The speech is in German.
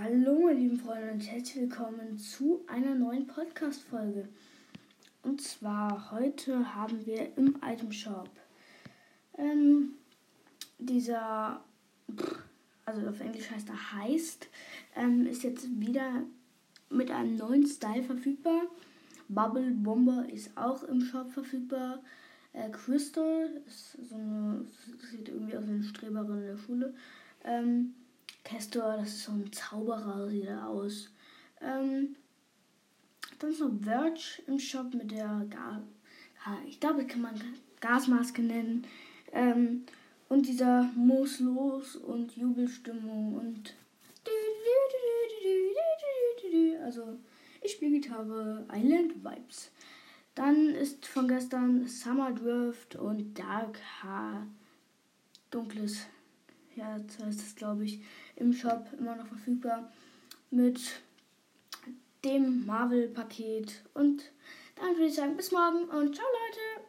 Hallo, meine lieben Freunde und herzlich willkommen zu einer neuen Podcast-Folge. Und zwar heute haben wir im Item Shop ähm, dieser, also auf Englisch heißt er heißt, ähm, ist jetzt wieder mit einem neuen Style verfügbar. Bubble Bomber ist auch im Shop verfügbar. Äh, Crystal ist so eine, sieht irgendwie aus wie eine Streberin in der Schule. Ähm, Castor, das ist so ein Zauberer, sieht er aus. Ähm, dann ist noch Verge im Shop mit der, Ga ich glaube, das kann man Gasmaske nennen. Ähm, und dieser Mooslos und Jubelstimmung und also ich spiele Gitarre Island Vibes. Dann ist von gestern Summer Drift und Dark Haar dunkles Herz heißt es glaube ich im Shop immer noch verfügbar mit dem Marvel Paket und dann würde ich sagen bis morgen und ciao Leute.